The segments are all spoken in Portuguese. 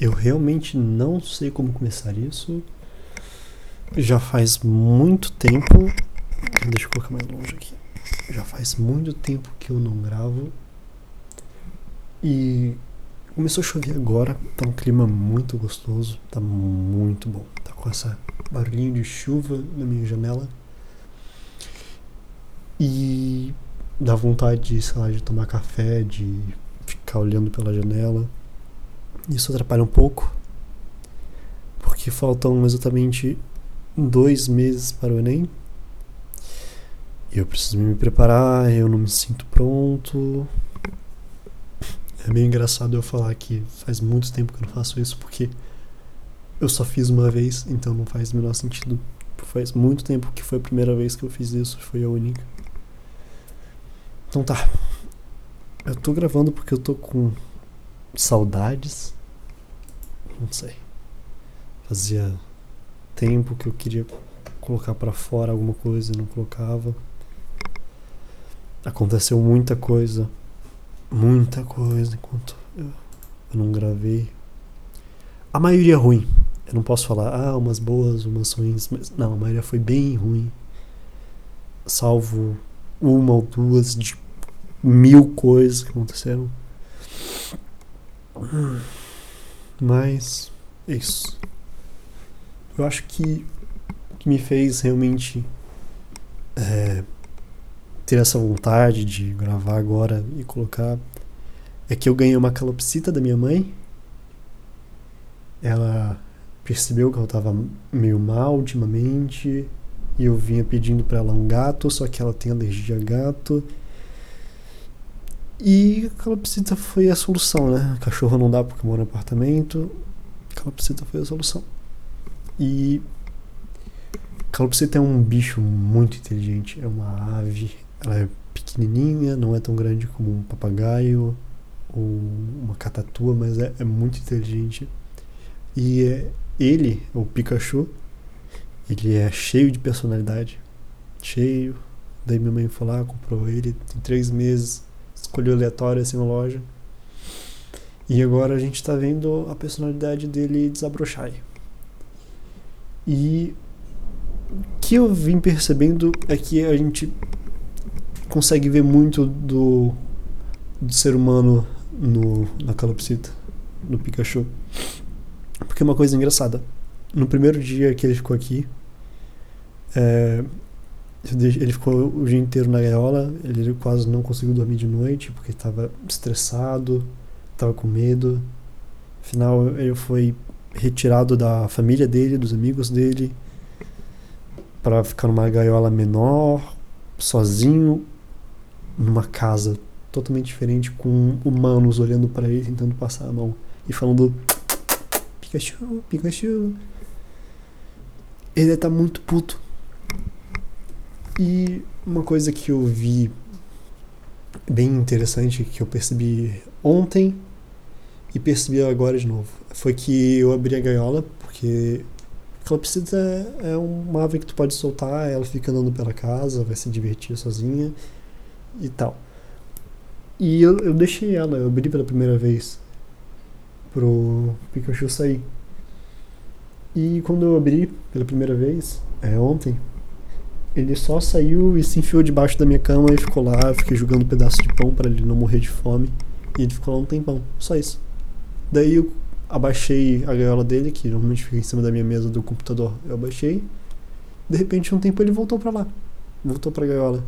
Eu realmente não sei como começar isso. Já faz muito tempo. Deixa eu colocar mais longe aqui. Já faz muito tempo que eu não gravo. E começou a chover agora. Tá um clima muito gostoso. Tá muito bom. Tá com essa barulhinho de chuva na minha janela. E dá vontade, de, sei lá, de tomar café, de ficar olhando pela janela. Isso atrapalha um pouco, porque faltam exatamente dois meses para o Enem. Eu preciso me preparar, eu não me sinto pronto. É meio engraçado eu falar que faz muito tempo que eu não faço isso, porque eu só fiz uma vez, então não faz o menor sentido. Faz muito tempo que foi a primeira vez que eu fiz isso, foi a única. Então tá. Eu tô gravando porque eu tô com saudades. Não sei. Fazia tempo que eu queria colocar para fora alguma coisa e não colocava. Aconteceu muita coisa. Muita coisa enquanto eu, eu não gravei. A maioria ruim. Eu não posso falar, ah, umas boas, umas ruins, mas não, a maioria foi bem ruim. Salvo uma ou duas de mil coisas que aconteceram. Mas é isso. Eu acho que o que me fez realmente é, ter essa vontade de gravar agora e colocar é que eu ganhei uma calopsita da minha mãe. Ela percebeu que eu estava meio mal ultimamente e eu vinha pedindo para ela um gato, só que ela tem alergia a gato. E calopsita foi a solução, né? Cachorro não dá porque mora no apartamento. Calopsita foi a solução. E calopsita é um bicho muito inteligente, é uma ave, ela é pequenininha, não é tão grande como um papagaio ou uma catatua, mas é, é muito inteligente. E é, ele, o Pikachu, ele é cheio de personalidade. Cheio. Daí minha mãe foi lá, comprou ele, tem três meses, escolheu aleatório assim na loja. E agora a gente está vendo a personalidade dele desabrochar. E o que eu vim percebendo é que a gente consegue ver muito do, do ser humano no, na calopsita, no Pikachu. Porque é uma coisa engraçada. No primeiro dia que ele ficou aqui, é, ele ficou o dia inteiro na gaiola, ele quase não conseguiu dormir de noite porque estava estressado, estava com medo. Afinal, ele foi retirado da família dele, dos amigos dele, para ficar numa gaiola menor, sozinho, numa casa totalmente diferente, com humanos olhando para ele, tentando passar a mão e falando: Pikachu, Pikachu. Ele tá muito puto e uma coisa que eu vi bem interessante, que eu percebi ontem e percebi agora de novo, foi que eu abri a gaiola, porque calopsita é uma ave que tu pode soltar, ela fica andando pela casa, vai se divertir sozinha e tal. E eu, eu deixei ela, eu abri pela primeira vez pro Pikachu sair. E quando eu abri pela primeira vez, é ontem, ele só saiu e se enfiou debaixo da minha cama e ficou lá. Eu fiquei jogando um pedaço de pão para ele não morrer de fome. E ele ficou lá um tempão, só isso. Daí eu abaixei a gaiola dele, que normalmente fica em cima da minha mesa do computador. Eu abaixei. De repente, um tempo ele voltou para lá. Voltou pra gaiola.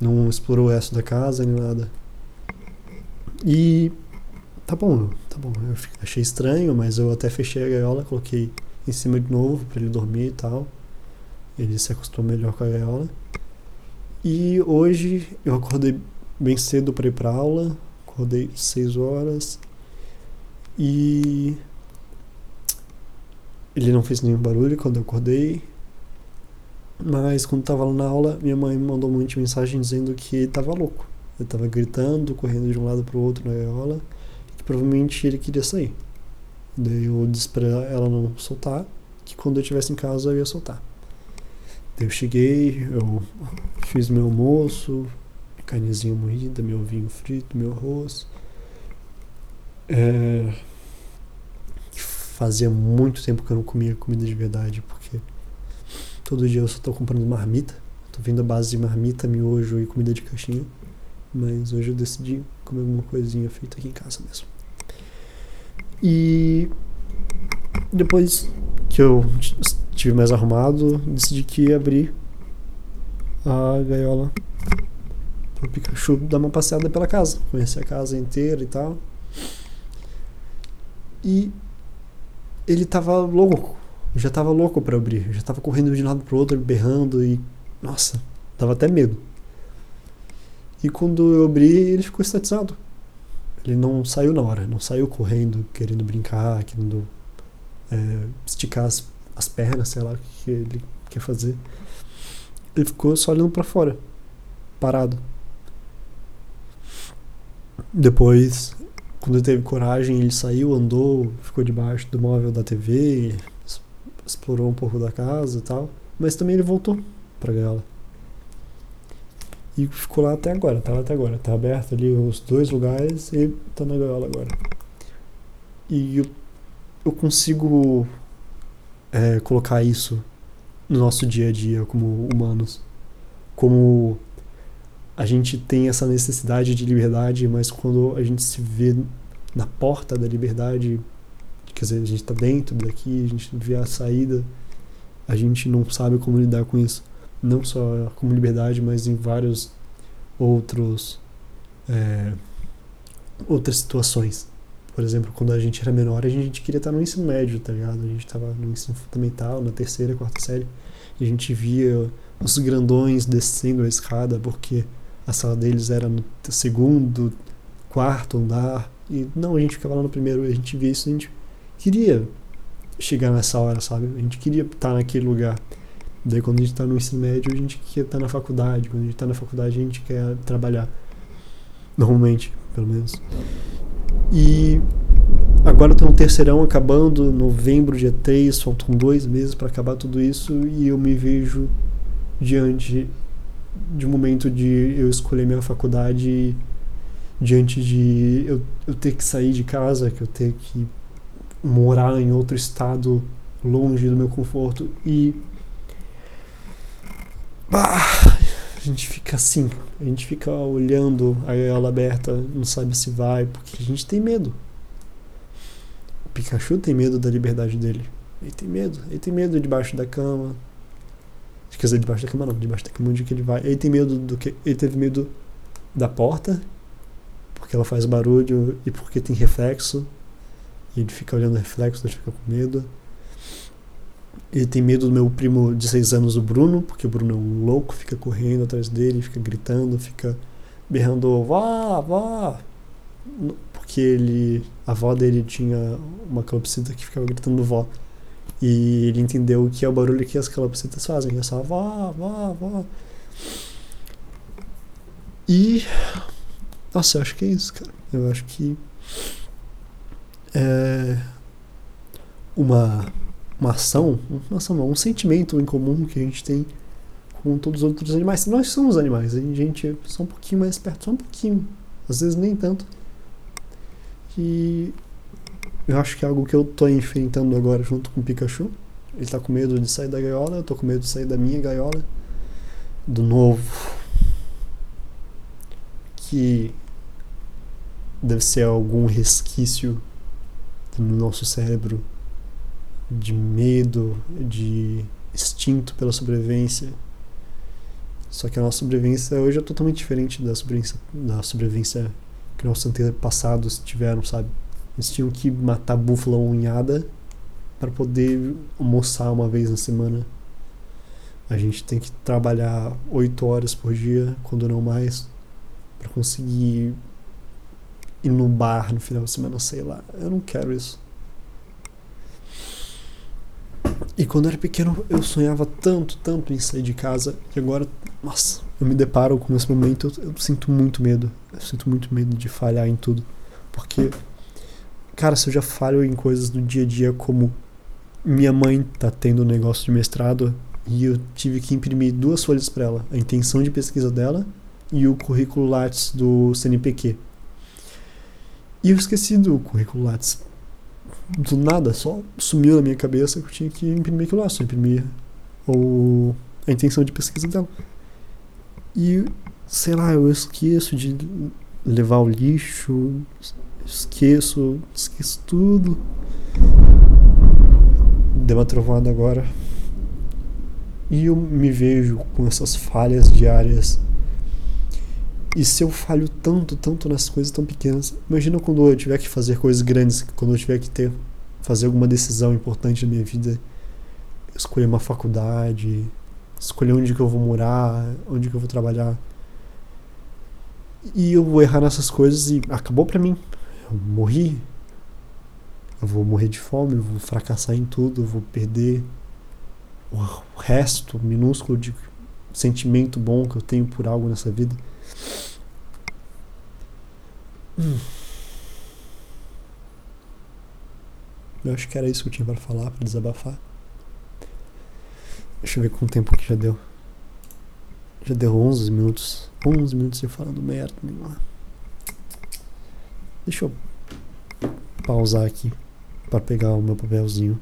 Não explorou o resto da casa nem nada. E. Tá bom, tá bom. Eu achei estranho, mas eu até fechei a gaiola, coloquei em cima de novo para ele dormir e tal. Ele se acostumou melhor com a gaiola. E hoje eu acordei bem cedo para ir para aula, acordei 6 horas e ele não fez nenhum barulho quando eu acordei. Mas quando estava lá na aula, minha mãe me mandou um monte de mensagem dizendo que estava louco. Ele estava gritando, correndo de um lado para o outro na gaiola, e que provavelmente ele queria sair. Daí eu disse para ela não soltar, que quando eu estivesse em casa eu ia soltar. Eu cheguei, eu fiz meu almoço, carnezinha moída, meu vinho frito, meu arroz. É, fazia muito tempo que eu não comia comida de verdade, porque todo dia eu só tô comprando marmita. Tô vindo a base de marmita, miojo e comida de caixinha. Mas hoje eu decidi comer alguma coisinha feita aqui em casa mesmo. E depois que eu estive mais arrumado, decidi que ia abrir a gaiola pro Pikachu dar uma passeada pela casa, conhecer a casa inteira e tal. E ele tava louco, já tava louco para abrir, já tava correndo de um lado pro outro, berrando e nossa, dava até medo. E quando eu abri, ele ficou estatizado. Ele não saiu na hora, não saiu correndo, querendo brincar, querendo é, esticar as, as pernas, sei lá o que ele quer fazer. Ele ficou só olhando para fora, parado. Depois, quando ele teve coragem, ele saiu, andou, ficou debaixo do móvel da TV, explorou um pouco da casa e tal. Mas também ele voltou pra gaiola. E ficou lá até agora, tá lá até agora. Tá aberto ali os dois lugares e tá na gaiola agora. E eu, eu consigo é, colocar isso no nosso dia a dia como humanos. Como a gente tem essa necessidade de liberdade, mas quando a gente se vê na porta da liberdade, quer dizer, a gente está dentro daqui, a gente vê a saída, a gente não sabe como lidar com isso. Não só como liberdade, mas em vários outros é, outras situações. Por exemplo, quando a gente era menor, a gente queria estar no ensino médio, tá ligado? A gente estava no ensino fundamental, na terceira, quarta série, e a gente via os grandões descendo a escada porque a sala deles era no segundo, quarto andar. E não, a gente ficava lá no primeiro, a gente via isso, a gente queria chegar nessa hora, sabe? A gente queria estar naquele lugar. Daí quando a gente está no ensino médio, a gente quer estar na faculdade. Quando a gente está na faculdade, a gente quer trabalhar. Normalmente, pelo menos. E agora estou no terceirão acabando, novembro, dia 3, faltam dois meses para acabar tudo isso e eu me vejo diante de um momento de eu escolher minha faculdade diante de eu, eu ter que sair de casa, que eu ter que morar em outro estado longe do meu conforto e bah, a gente fica assim, a gente fica olhando a gaiola aberta, não sabe se vai, porque a gente tem medo. O Pikachu tem medo da liberdade dele. Ele tem medo. Ele tem medo debaixo da cama. Quer dizer, debaixo da cama não, debaixo da cama onde que ele vai. Ele tem medo do que. Ele teve medo da porta, porque ela faz barulho e porque tem reflexo. E ele fica olhando o reflexo, ele fica com medo. Ele tem medo do meu primo de 6 anos, o Bruno, porque o Bruno é um louco, fica correndo atrás dele, fica gritando, fica berrando, vá, vá. Porque ele, a avó dele tinha uma calopsita que ficava gritando vó. E ele entendeu que é o barulho que as calopsitas fazem, é só vá, vá, vá. E. Nossa, eu acho que é isso, cara. Eu acho que. É. Uma uma ação, uma ação não, um sentimento em comum que a gente tem com todos os outros animais. Nós somos animais, a gente é só um pouquinho mais perto, só um pouquinho, às vezes nem tanto. E eu acho que é algo que eu tô enfrentando agora junto com o Pikachu. Ele tá com medo de sair da gaiola, eu tô com medo de sair da minha gaiola. Do novo. Que deve ser algum resquício no nosso cérebro de medo, de instinto pela sobrevivência. Só que a nossa sobrevivência hoje é totalmente diferente da sobrevivência, da sobrevivência que nossos antepassados tiveram, sabe? Eles tinham que matar búfala unhada para poder almoçar uma vez na semana. A gente tem que trabalhar oito horas por dia, quando não mais, para conseguir ir no bar no final de semana, sei lá. Eu não quero isso. E quando eu era pequeno, eu sonhava tanto, tanto em sair de casa. E agora, nossa, eu me deparo com esse momento, eu, eu sinto muito medo. Eu sinto muito medo de falhar em tudo. Porque, cara, se eu já falho em coisas do dia a dia, como minha mãe tá tendo um negócio de mestrado e eu tive que imprimir duas folhas para ela: a intenção de pesquisa dela e o currículo Lattes do CNPq. E eu esqueci do currículo Lattes do nada, só sumiu na minha cabeça que eu tinha que imprimir aquilo lá, só imprimir ou a intenção de pesquisa dela. E, sei lá, eu esqueço de levar o lixo, esqueço, esqueço tudo. Deu uma trovada agora. E eu me vejo com essas falhas diárias. E se eu falho tanto, tanto nas coisas tão pequenas, imagina quando eu tiver que fazer coisas grandes, quando eu tiver que ter fazer alguma decisão importante na minha vida, escolher uma faculdade, escolher onde que eu vou morar, onde que eu vou trabalhar. E eu vou errar nessas coisas e acabou para mim. Eu morri. Eu vou morrer de fome, eu vou fracassar em tudo, eu vou perder o resto minúsculo de sentimento bom que eu tenho por algo nessa vida. Hum. Eu acho que era isso que eu tinha para falar, para desabafar. Deixa eu ver quanto tempo que já deu. Já deu 11 minutos. 11 minutos eu falando merda nenhuma. Deixa eu pausar aqui para pegar o meu papelzinho.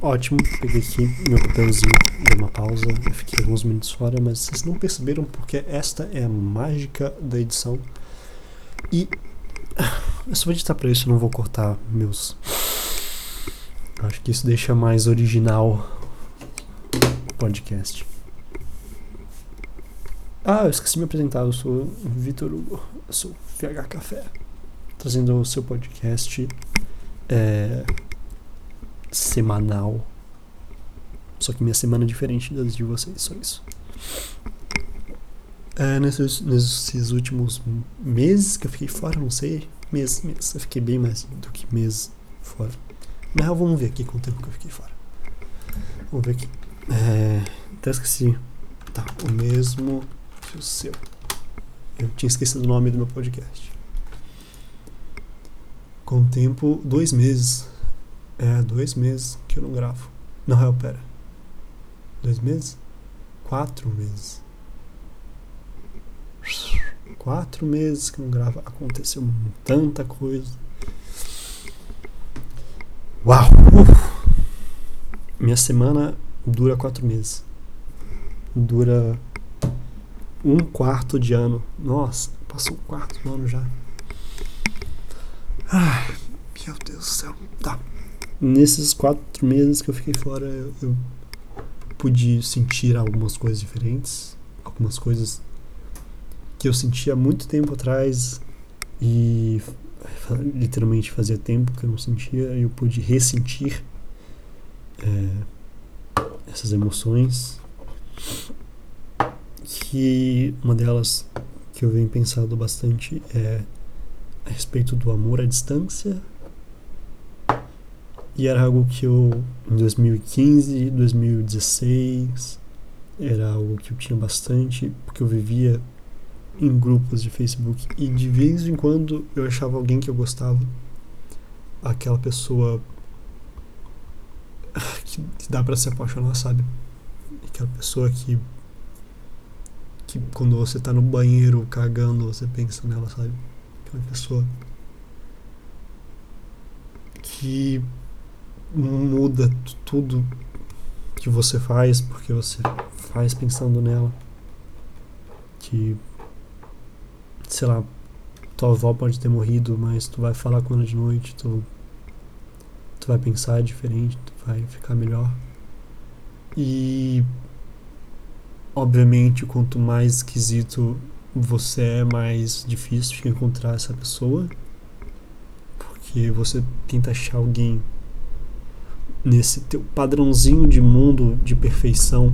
Ótimo, peguei aqui meu papelzinho, dei uma pausa, fiquei alguns minutos fora, mas vocês não perceberam porque esta é a mágica da edição. E eu só vou editar pra isso, eu não vou cortar meus. Acho que isso deixa mais original o podcast. Ah, eu esqueci de me apresentar, eu sou Vitor Hugo, eu sou FH Café, trazendo o seu podcast é, semanal. Só que minha semana é diferente das de vocês, só isso. É, nesses, nesses últimos meses que eu fiquei fora, não sei. Meses, meses. Eu fiquei bem mais do que meses fora. Na real, vamos ver aqui quanto tempo que eu fiquei fora. Vamos ver aqui. É, até esqueci. Tá, o mesmo que o seu. Eu tinha esquecido o nome do meu podcast. Com o tempo, dois meses. É, dois meses que eu não gravo. Não, real, pera. Dois meses? Quatro meses. Quatro meses que não gravo. Aconteceu tanta coisa. Uau! Minha semana dura quatro meses. Dura um quarto de ano. Nossa, passou um quarto do ano já. Ai, meu Deus do céu. Tá. Nesses quatro meses que eu fiquei fora, eu, eu pude sentir algumas coisas diferentes. Algumas coisas que eu sentia há muito tempo atrás e literalmente fazia tempo que eu não sentia e eu pude ressentir é, essas emoções que uma delas que eu venho pensando bastante é a respeito do amor à distância. E era algo que eu, em 2015, 2016, era algo que eu tinha bastante, porque eu vivia em grupos de Facebook e de vez em quando eu achava alguém que eu gostava, aquela pessoa que, dá para se apaixonar, sabe? Aquela pessoa que que quando você tá no banheiro cagando, você pensa nela, sabe? Aquela pessoa que muda tudo que você faz porque você faz pensando nela. Que, sei lá, tua avó pode ter morrido, mas tu vai falar com ela de noite, tu, tu vai pensar diferente, tu vai ficar melhor. E Obviamente, quanto mais esquisito você é, mais difícil de encontrar essa pessoa. Porque você tenta achar alguém nesse teu padrãozinho de mundo de perfeição.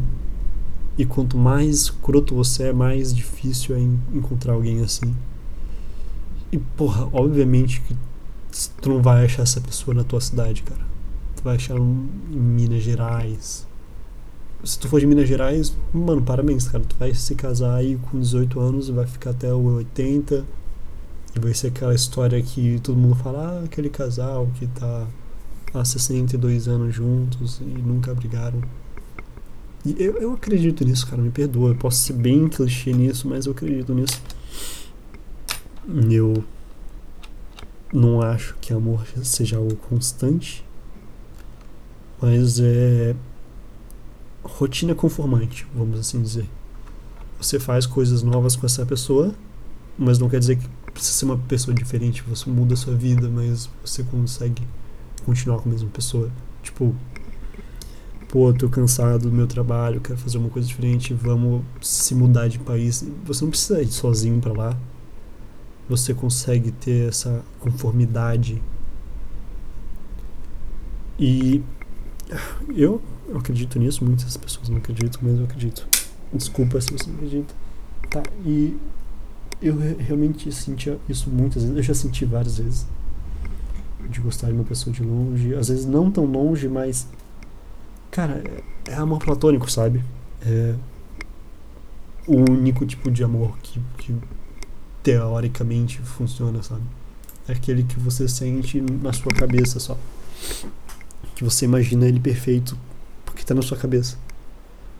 E quanto mais escroto você é, mais difícil é encontrar alguém assim. E porra, obviamente que tu não vai achar essa pessoa na tua cidade, cara. Tu vai achar em Minas Gerais, se tu for de Minas Gerais, mano, parabéns, cara. Tu vai se casar aí com 18 anos, vai ficar até o 80. E vai ser aquela história que todo mundo fala, ah, aquele casal que tá há 62 anos juntos e nunca brigaram. E eu, eu acredito nisso, cara, me perdoa. Eu posso ser bem clichê nisso, mas eu acredito nisso. Eu. não acho que amor seja algo constante, mas é rotina conformante, vamos assim dizer. Você faz coisas novas com essa pessoa, mas não quer dizer que precisa ser uma pessoa diferente. Você muda a sua vida, mas você consegue continuar com a mesma pessoa. Tipo, pô, tô cansado do meu trabalho, quero fazer uma coisa diferente, vamos se mudar de país. Você não precisa ir sozinho para lá. Você consegue ter essa conformidade. E eu, eu acredito nisso, muitas pessoas não acreditam, mas eu acredito. Desculpa se você não acredita. Tá, e eu realmente sentia isso muitas vezes, eu já senti várias vezes. De gostar de uma pessoa de longe, às vezes não tão longe, mas. Cara, é, amor platônico, sabe? É o único tipo de amor que, que teoricamente funciona, sabe? É aquele que você sente na sua cabeça só. Que você imagina ele perfeito porque tá na sua cabeça.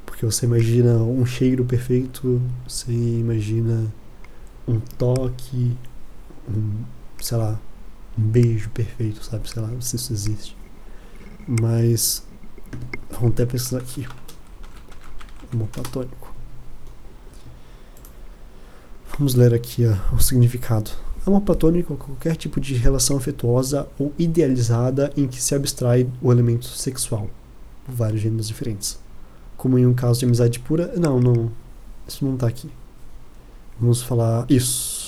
Porque você imagina um cheiro perfeito, você imagina um toque, um, sei lá, beijo perfeito, sabe? Sei lá, se isso existe. Mas vamos até pensar aqui. Amor platônico. Vamos ler aqui ó, o significado. Amor platônico é qualquer tipo de relação afetuosa ou idealizada em que se abstrai o elemento sexual, vários gêneros diferentes. Como em um caso de amizade pura. Não, não. Isso não está aqui. Vamos falar isso.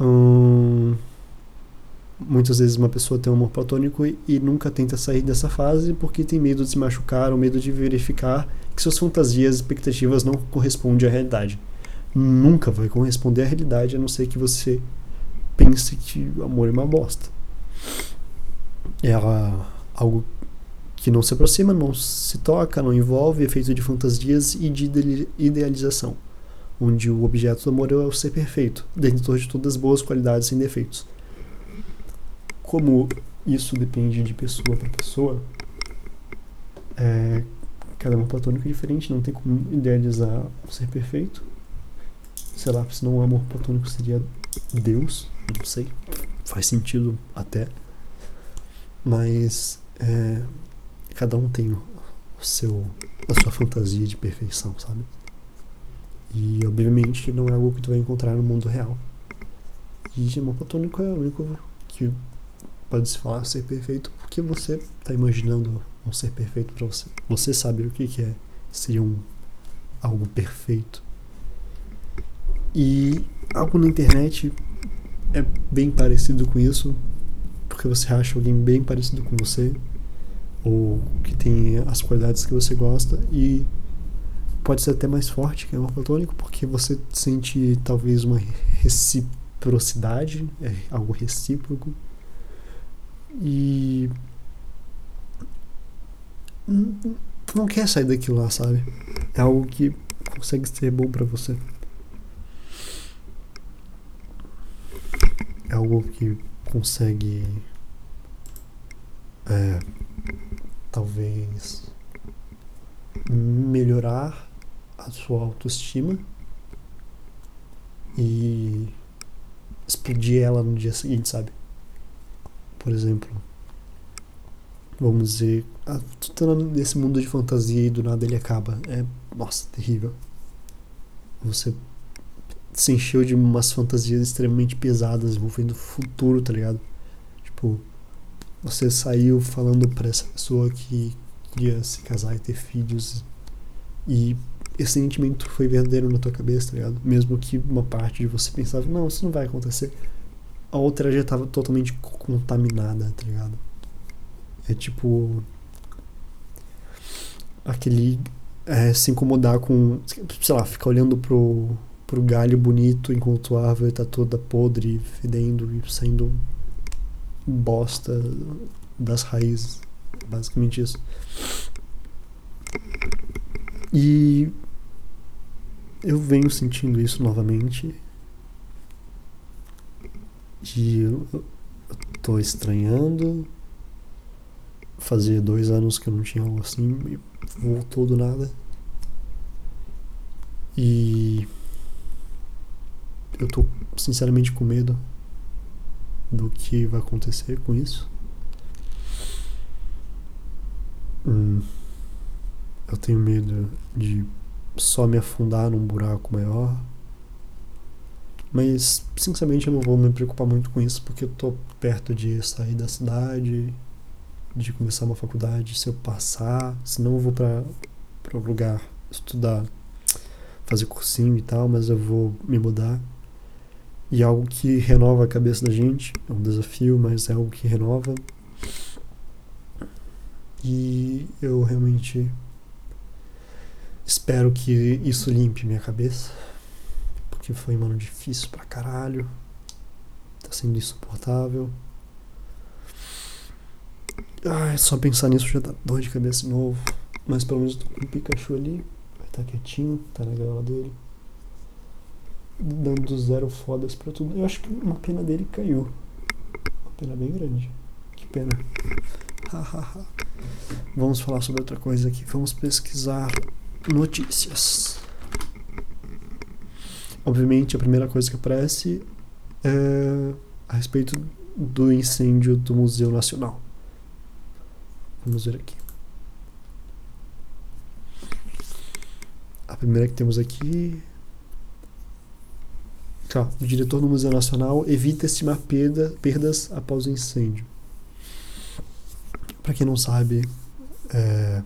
Hum, muitas vezes uma pessoa tem um amor platônico e, e, nunca tenta sair dessa fase porque tem medo de se machucar ou medo de verificar que suas fantasias e expectativas não correspondem à realidade. Nunca vai corresponder à realidade a não ser que você pense que o amor é uma bosta. É algo que não se aproxima, não se toca, não envolve efeito de fantasias e de idealização, onde o objeto do amor é o ser perfeito, dentro de todas as boas qualidades sem defeitos. Como isso depende de pessoa para pessoa, é, cada um platônico é diferente, não tem como idealizar o ser perfeito. Sei lá, se não o amor platônico seria Deus, não sei, faz sentido até. Mas é, cada um tem o seu a sua fantasia de perfeição, sabe? E obviamente não é algo que tu vai encontrar no mundo real. E amor platônico é o único que pode se falar ser perfeito porque você está imaginando um ser perfeito para você. Você sabe o que, que é ser um algo perfeito. E algo na internet é bem parecido com isso, porque você acha alguém bem parecido com você ou que tem as qualidades que você gosta e pode ser até mais forte que o amor platônico porque você sente talvez uma reciprocidade, é algo recíproco e não quer sair daquilo lá, sabe? É algo que consegue ser bom para você. É algo que consegue é, talvez melhorar sua autoestima e explodir ela no dia seguinte, sabe? Por exemplo, vamos dizer, ah, tu tá nesse mundo de fantasia e do nada ele acaba. É, nossa, terrível. Você se encheu de umas fantasias extremamente pesadas envolvendo o futuro, tá ligado? Tipo, você saiu falando para essa pessoa que queria se casar e ter filhos e esse sentimento foi verdadeiro na tua cabeça, tá ligado? Mesmo que uma parte de você pensava, não, isso não vai acontecer. A outra já estava totalmente contaminada, tá ligado? É tipo. Aquele. É, se incomodar com. Sei lá, ficar olhando pro, pro galho bonito enquanto a árvore tá toda podre, fedendo e saindo bosta das raízes. Basicamente isso. E eu venho sentindo isso novamente. E eu, tô estranhando. Fazia dois anos que eu não tinha algo assim e voltou do nada. E eu tô sinceramente com medo do que vai acontecer com isso. Hum, eu tenho medo de só me afundar num buraco maior. Mas, sinceramente, eu não vou me preocupar muito com isso porque eu tô perto de sair da cidade, de começar uma faculdade. Se eu passar, senão eu vou para para lugar estudar, fazer cursinho e tal, mas eu vou me mudar. E é algo que renova a cabeça da gente, é um desafio, mas é algo que renova. E eu realmente espero que isso limpe minha cabeça, porque foi um ano difícil pra caralho. Tá sendo insuportável. Ai, só pensar nisso já dá dor de cabeça de novo. Mas pelo menos tô com o Pikachu ali. Vai estar tá quietinho, tá na gaiola dele. Dando zero fodas pra tudo. Eu acho que uma pena dele caiu. Uma pena bem grande. Que pena. Vamos falar sobre outra coisa aqui. Vamos pesquisar notícias. Obviamente, a primeira coisa que aparece é a respeito do incêndio do Museu Nacional. Vamos ver aqui. A primeira que temos aqui. Tá, o diretor do Museu Nacional evita estimar perda, perdas após o incêndio. Para quem não sabe, é,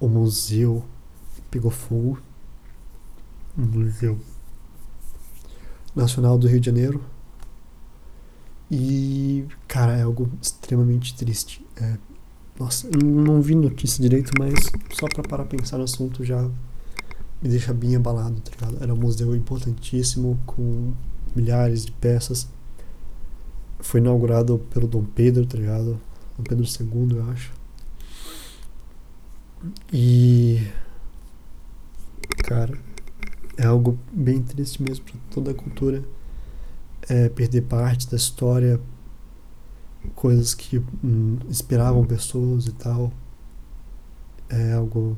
o museu pegou fogo. Museu Nacional do Rio de Janeiro. E, cara, é algo extremamente triste. É, nossa, eu não vi notícia direito, mas só pra parar pensar no assunto já me deixa bem abalado, tá ligado? Era um museu importantíssimo, com milhares de peças. Foi inaugurado pelo Dom Pedro, tá ligado? Dom Pedro II, eu acho. E. Cara, é algo bem triste mesmo pra toda a cultura. É perder parte da história coisas que hum, inspiravam pessoas e tal. É algo.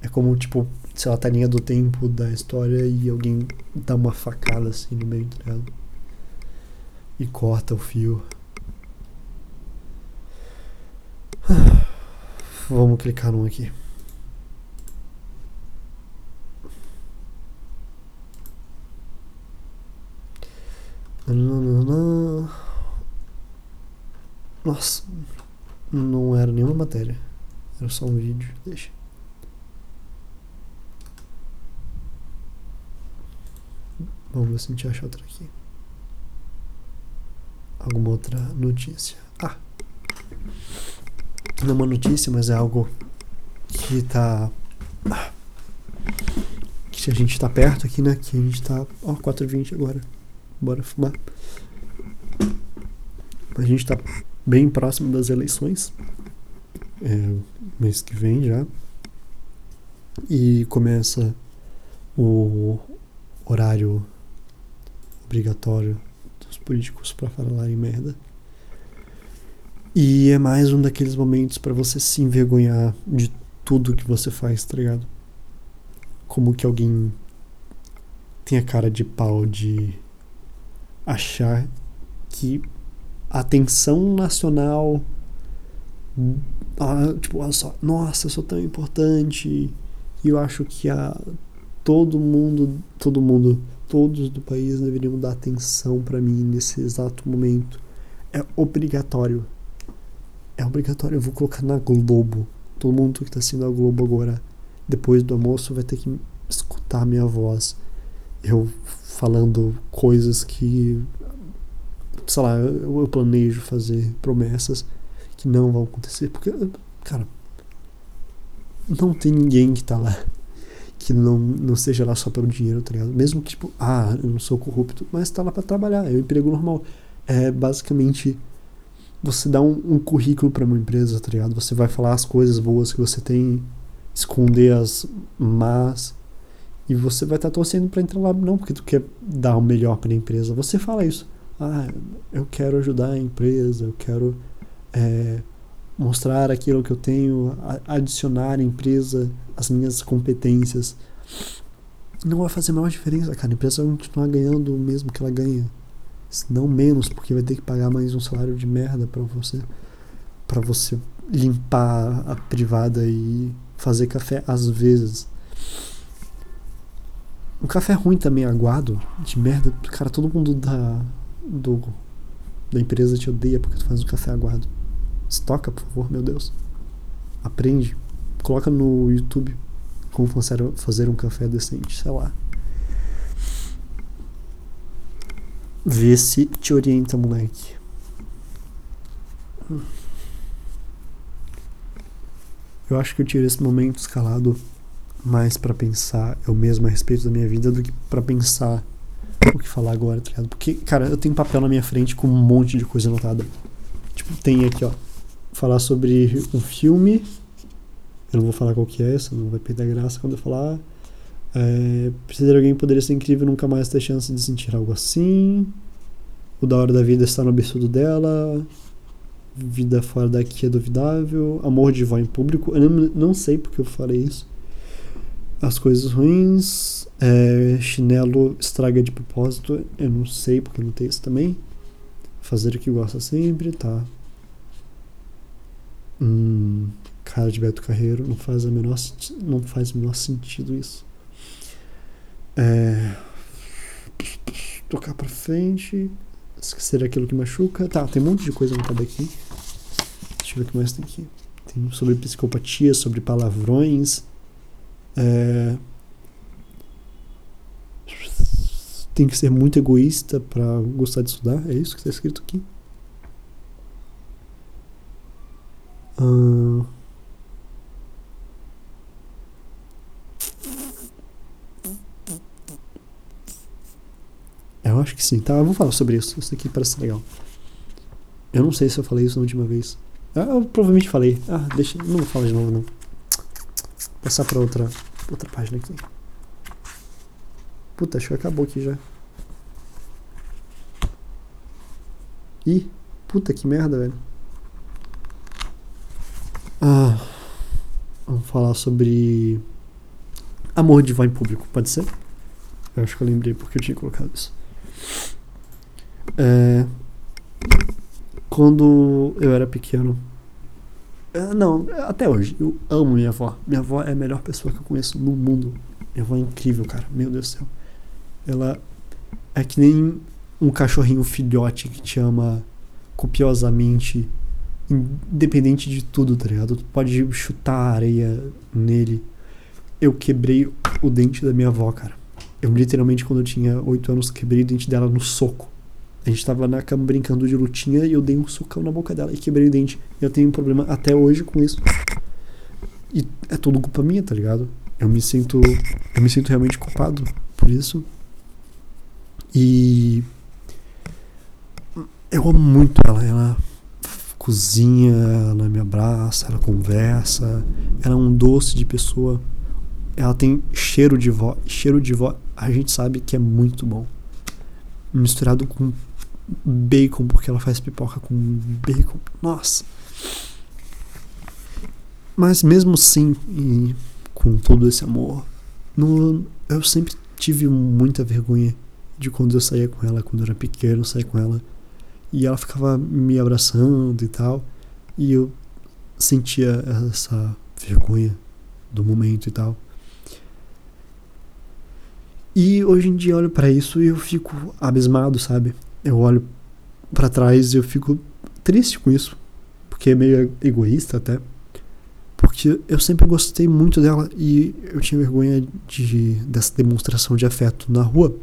É como, tipo, sei lá, tá a linha do tempo da história e alguém dá uma facada assim no meio, tá ligado? E corta o fio. Vamos clicar num aqui. Nossa, não era nenhuma matéria. Era só um vídeo. Deixa. Vamos ver se a gente acha outra aqui. Alguma outra notícia. Ah! Não é uma notícia, mas é algo que tá. Que a gente tá perto aqui, né? Que a gente tá. Ó, 4h20 agora. Bora fumar. A gente tá bem próximo das eleições, é, mês que vem já, e começa o horário obrigatório dos políticos para falarem merda. E é mais um daqueles momentos para você se envergonhar de tudo que você faz, tá ligado? Como que alguém tem a cara de pau de achar que a atenção nacional. Ah, tipo, olha só, nossa, eu sou tão importante. E eu acho que a, todo mundo, todo mundo, todos do país deveriam dar atenção para mim nesse exato momento. É obrigatório. É obrigatório. Eu vou colocar na Globo. Todo mundo que está assistindo a Globo agora, depois do almoço, vai ter que escutar minha voz. Eu falando coisas que sei lá, eu, eu planejo fazer promessas que não vão acontecer, porque, cara, não tem ninguém que tá lá que não, não seja lá só pelo dinheiro, tá ligado? Mesmo que, tipo, ah, eu não sou corrupto, mas tá lá para trabalhar, é um emprego normal. É basicamente você dá um, um currículo para uma empresa, tá ligado? Você vai falar as coisas boas que você tem, esconder as más, e você vai estar tá torcendo para entrar lá, não porque tu quer dar o melhor para a empresa. Você fala isso ah, eu quero ajudar a empresa, eu quero é, mostrar aquilo que eu tenho, adicionar à empresa as minhas competências. Não vai fazer a maior diferença, cara. A empresa vai continuar ganhando o mesmo que ela ganha. Não menos, porque vai ter que pagar mais um salário de merda para você para você limpar a privada e fazer café às vezes. Um café ruim também aguado, de merda, cara, todo mundo da do da empresa te odeia porque tu faz um café aguado. Estoca, por favor, meu Deus. Aprende. Coloca no YouTube como fazer um café decente, sei lá. Vê se te orienta, moleque. Eu acho que eu tiro esse momento escalado mais para pensar eu mesmo a respeito da minha vida do que para pensar o que falar agora, tá ligado? Porque, cara, eu tenho papel na minha frente com um monte de coisa anotada. Tipo, tem aqui, ó. Falar sobre um filme. Eu não vou falar qual que é, essa, não vai perder graça quando eu falar. É, precisar de alguém poderia ser incrível nunca mais ter chance de sentir algo assim. O da hora da vida está no absurdo dela. Vida fora daqui é duvidável. Amor de vó em público. Eu não, não sei porque eu falei isso. As coisas ruins. É, chinelo estraga de propósito. Eu não sei porque não tem isso também. Fazer o que gosta sempre, tá. Hum, cara de Beto Carreiro. Não faz, a menor, não faz o menor sentido isso. É, tocar pra frente. Esquecer aquilo que machuca. Tá, tem um monte de coisa anotada aqui. Deixa eu ver o que mais tem aqui. Tem sobre psicopatia, sobre palavrões. É... Tem que ser muito egoísta para gostar de estudar. É isso que está escrito aqui. Uh... Eu acho que sim. Tá, vamos falar sobre isso. Isso aqui parece legal. Eu não sei se eu falei isso na última vez. Ah, eu provavelmente falei. Ah, deixa. Não vou falar de novo, não. Passar pra outra, outra página aqui. Puta, acho que acabou aqui já. Ih, puta que merda, velho. Ah, vamos falar sobre amor de vó em público, pode ser? Eu acho que eu lembrei porque eu tinha colocado isso. É, quando eu era pequeno. É, não, até hoje. Eu amo minha avó. Minha avó é a melhor pessoa que eu conheço no mundo. Minha avó é incrível, cara. Meu Deus do céu. Ela é que nem um cachorrinho filhote que te ama copiosamente, independente de tudo, tá ligado? Tu pode chutar areia nele. Eu quebrei o dente da minha avó, cara. Eu literalmente, quando eu tinha 8 anos, quebrei o dente dela no soco. A gente tava na cama brincando de lutinha e eu dei um socão na boca dela e quebrei o dente. Eu tenho um problema até hoje com isso. E é tudo culpa minha, tá ligado? Eu me sinto. Eu me sinto realmente culpado por isso. E. Eu amo muito ela. Ela cozinha, ela me abraça, ela conversa. Ela é um doce de pessoa. Ela tem cheiro de vó. Cheiro de vó, a gente sabe que é muito bom. Misturado com bacon, porque ela faz pipoca com bacon. Nossa. Mas mesmo assim, e com todo esse amor, eu sempre tive muita vergonha de quando eu saía com ela, quando eu era pequeno, eu saía com ela. E ela ficava me abraçando e tal. E eu sentia essa vergonha do momento e tal. E hoje em dia eu olho para isso e eu fico abismado, sabe? eu olho para trás e eu fico triste com isso, porque é meio egoísta até. Porque eu sempre gostei muito dela e eu tinha vergonha de, dessa demonstração de afeto na rua,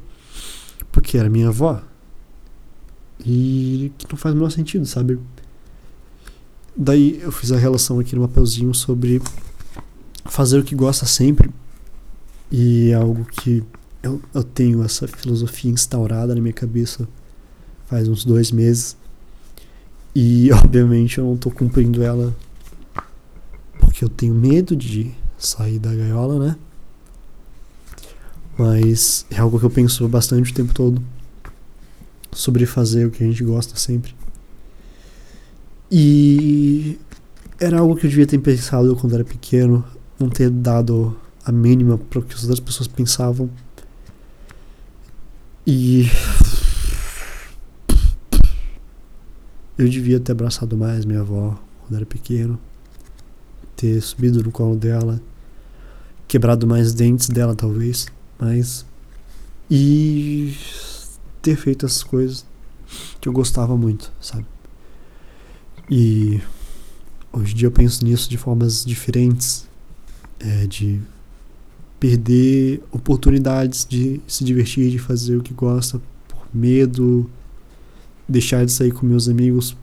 porque era minha avó. E que não faz o menor sentido, sabe? Daí eu fiz a relação aqui no papelzinho sobre fazer o que gosta sempre. E é algo que eu, eu tenho essa filosofia instaurada na minha cabeça faz uns dois meses. E obviamente eu não tô cumprindo ela porque eu tenho medo de sair da gaiola, né? Mas é algo que eu penso bastante o tempo todo sobre fazer o que a gente gosta sempre. E era algo que eu devia ter pensado quando era pequeno, não ter dado a mínima para o que as outras pessoas pensavam. E eu devia ter abraçado mais minha avó quando era pequeno, ter subido no colo dela, quebrado mais dentes dela talvez, mas e ter feito essas coisas que eu gostava muito, sabe? E hoje em dia eu penso nisso de formas diferentes, é, de perder oportunidades de se divertir, de fazer o que gosta por medo, deixar de sair com meus amigos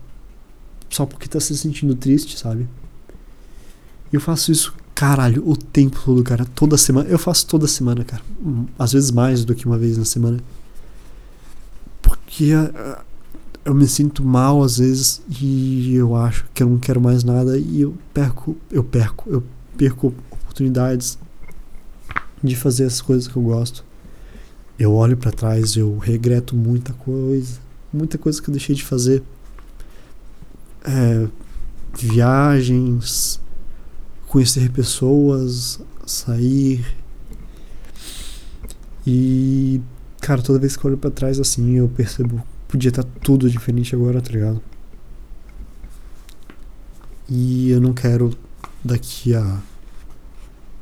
só porque tá se sentindo triste, sabe? Eu faço isso, caralho, o tempo todo, cara. Toda semana. Eu faço toda semana, cara. Às vezes mais do que uma vez na semana. Porque uh, eu me sinto mal às vezes e eu acho que eu não quero mais nada e eu perco, eu perco, eu perco oportunidades de fazer as coisas que eu gosto. Eu olho para trás, eu regreto muita coisa, muita coisa que eu deixei de fazer. É, viagens, conhecer pessoas, sair. E, cara, toda vez que eu olho pra trás assim, eu percebo podia estar tá tudo diferente agora, tá ligado? E eu não quero daqui a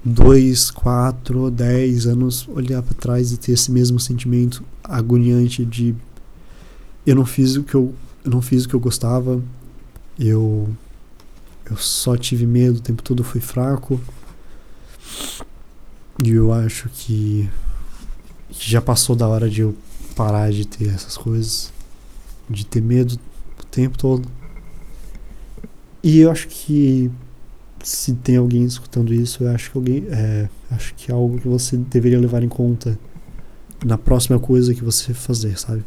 dois, quatro, dez anos olhar para trás e ter esse mesmo sentimento agoniante de eu não fiz o que eu, eu não fiz o que eu gostava, eu eu só tive medo o tempo todo, fui fraco. E eu acho que já passou da hora de eu parar de ter essas coisas, de ter medo o tempo todo. E eu acho que se tem alguém escutando isso, eu acho que alguém, é, acho que é algo que você deveria levar em conta na próxima coisa que você fazer, sabe?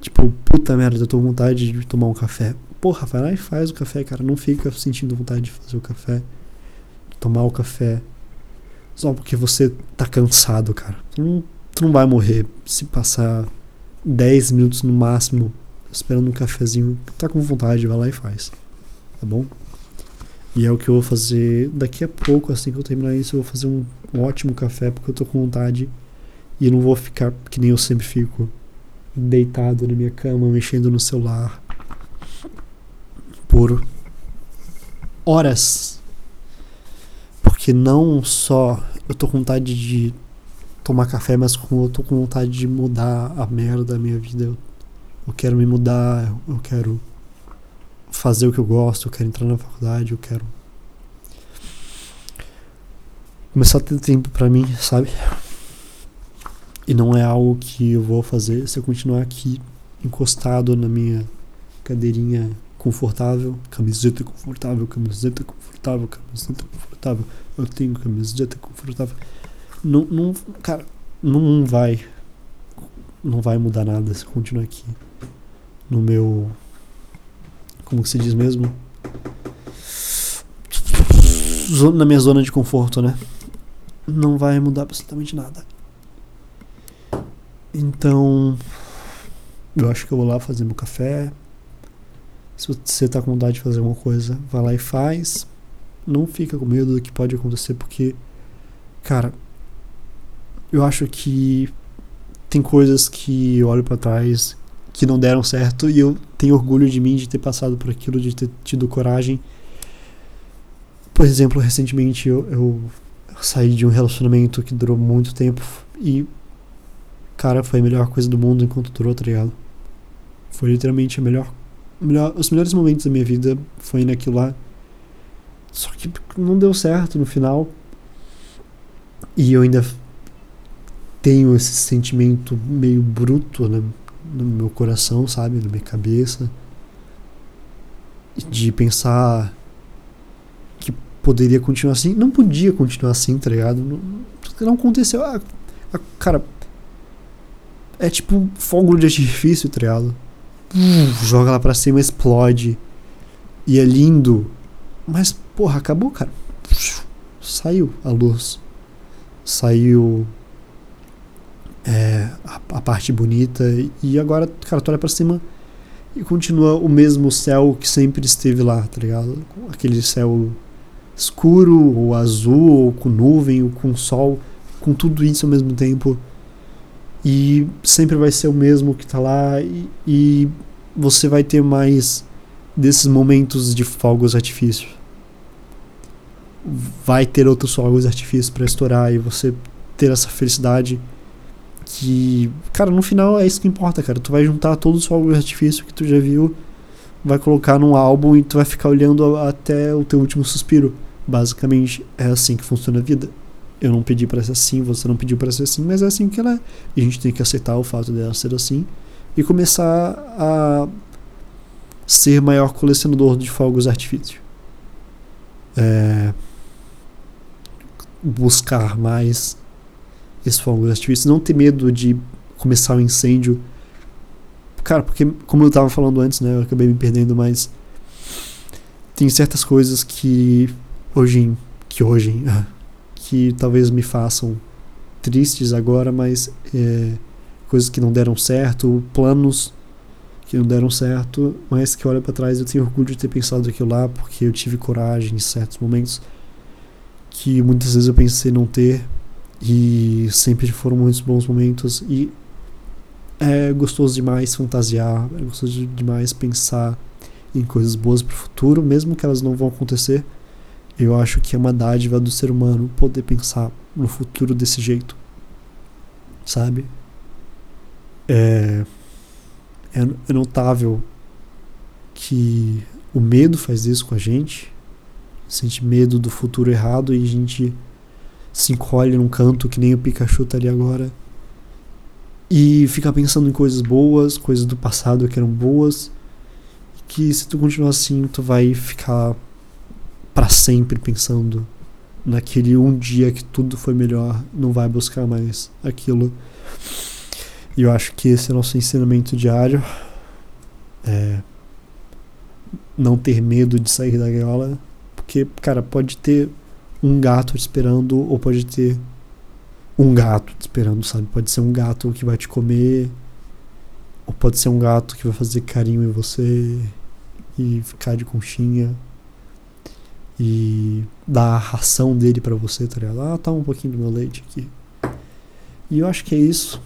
Tipo, puta merda, eu tô com vontade de tomar um café. Porra, vai lá e faz o café, cara. Não fica sentindo vontade de fazer o café, de tomar o café. Só porque você tá cansado, cara. Tu não, tu não vai morrer se passar 10 minutos no máximo esperando um cafezinho. Tá com vontade, vai lá e faz. Tá bom? E é o que eu vou fazer daqui a pouco, assim que eu terminar isso, eu vou fazer um, um ótimo café porque eu tô com vontade e não vou ficar que nem eu sempre fico, deitado na minha cama, mexendo no celular por horas. Porque não só eu tô com vontade de tomar café, mas eu tô com vontade de mudar a merda da minha vida. Eu, eu quero me mudar, eu quero fazer o que eu gosto, eu quero entrar na faculdade, eu quero começar a ter tempo para mim, sabe? E não é algo que eu vou fazer se eu continuar aqui encostado na minha cadeirinha confortável, camiseta confortável, camiseta confortável, camiseta confortável. Eu tenho camiseta confortável. Não, não, cara, não vai não vai mudar nada se eu continuar aqui no meu como se diz mesmo? Na minha zona de conforto, né? Não vai mudar absolutamente nada. Então, eu acho que eu vou lá fazer meu café. Se você tá com vontade de fazer alguma coisa, vai lá e faz. Não fica com medo do que pode acontecer, porque, cara, eu acho que tem coisas que eu olho para trás que não deram certo e eu tenho orgulho de mim de ter passado por aquilo, de ter tido coragem. Por exemplo, recentemente eu, eu saí de um relacionamento que durou muito tempo e, cara, foi a melhor coisa do mundo enquanto durou, tá ligado? Foi literalmente a melhor, melhor. Os melhores momentos da minha vida foi naquilo lá. Só que não deu certo no final. E eu ainda tenho esse sentimento meio bruto, né? No meu coração, sabe? Na minha cabeça. De pensar que poderia continuar assim. Não podia continuar assim, tá ligado? Não, não aconteceu. Ah, ah, cara, é tipo fogo de artifício, tá ligado? joga lá pra cima, explode. E é lindo. Mas, porra, acabou, cara. Saiu a luz. Saiu é, a, a, parte bonita. E agora, cara, tu olha pra cima e continua o mesmo céu que sempre esteve lá, tá ligado? Aquele céu escuro, ou azul, ou com nuvem, ou com sol, com tudo isso ao mesmo tempo. E sempre vai ser o mesmo que tá lá. E, e você vai ter mais desses momentos de fogos de artifício. Vai ter outros fogos de artifício para estourar e você ter essa felicidade que, cara, no final é isso que importa, cara. Tu vai juntar todos os fogos de artifício que tu já viu, vai colocar num álbum e tu vai ficar olhando até o teu último suspiro. Basicamente é assim que funciona a vida. Eu não pedi para ser assim, você não pediu para ser assim, mas é assim que ela é. E a gente tem que aceitar o fato dela ser assim e começar a ser maior colecionador de fogos de artifício. É, buscar mais esses fogos de artifício, não ter medo de começar um incêndio. Cara, porque como eu tava falando antes, né, eu acabei me perdendo, mas tem certas coisas que hoje que hoje que talvez me façam tristes agora, mas é, coisas que não deram certo, planos que não deram certo, mas que olha para trás eu tenho orgulho de ter pensado aquilo lá, porque eu tive coragem em certos momentos que muitas vezes eu pensei não ter e sempre foram muitos bons momentos e é gostoso demais fantasiar, é gostoso demais pensar em coisas boas para o futuro, mesmo que elas não vão acontecer. Eu acho que é uma dádiva do ser humano poder pensar no futuro desse jeito, sabe? É, é, notável que o medo faz isso com a gente, sente medo do futuro errado e a gente se encolhe num canto que nem o Pikachu tá ali agora e fica pensando em coisas boas, coisas do passado que eram boas, que se tu continuar assim, tu vai ficar para sempre pensando naquele um dia que tudo foi melhor, não vai buscar mais aquilo. E eu acho que esse é o nosso ensinamento diário. É não ter medo de sair da gaiola, porque, cara, pode ter um gato te esperando, ou pode ter um gato te esperando, sabe? Pode ser um gato que vai te comer, ou pode ser um gato que vai fazer carinho em você e ficar de conchinha e dar a ração dele para você, tá ligado? Ah, tá um pouquinho do meu leite aqui. E eu acho que é isso.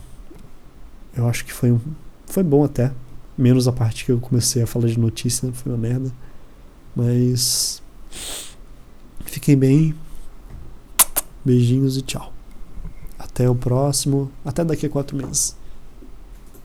Eu acho que foi, um, foi bom até. Menos a parte que eu comecei a falar de notícia, foi uma merda. Mas. Fiquem bem. Beijinhos e tchau. Até o próximo. Até daqui a quatro meses.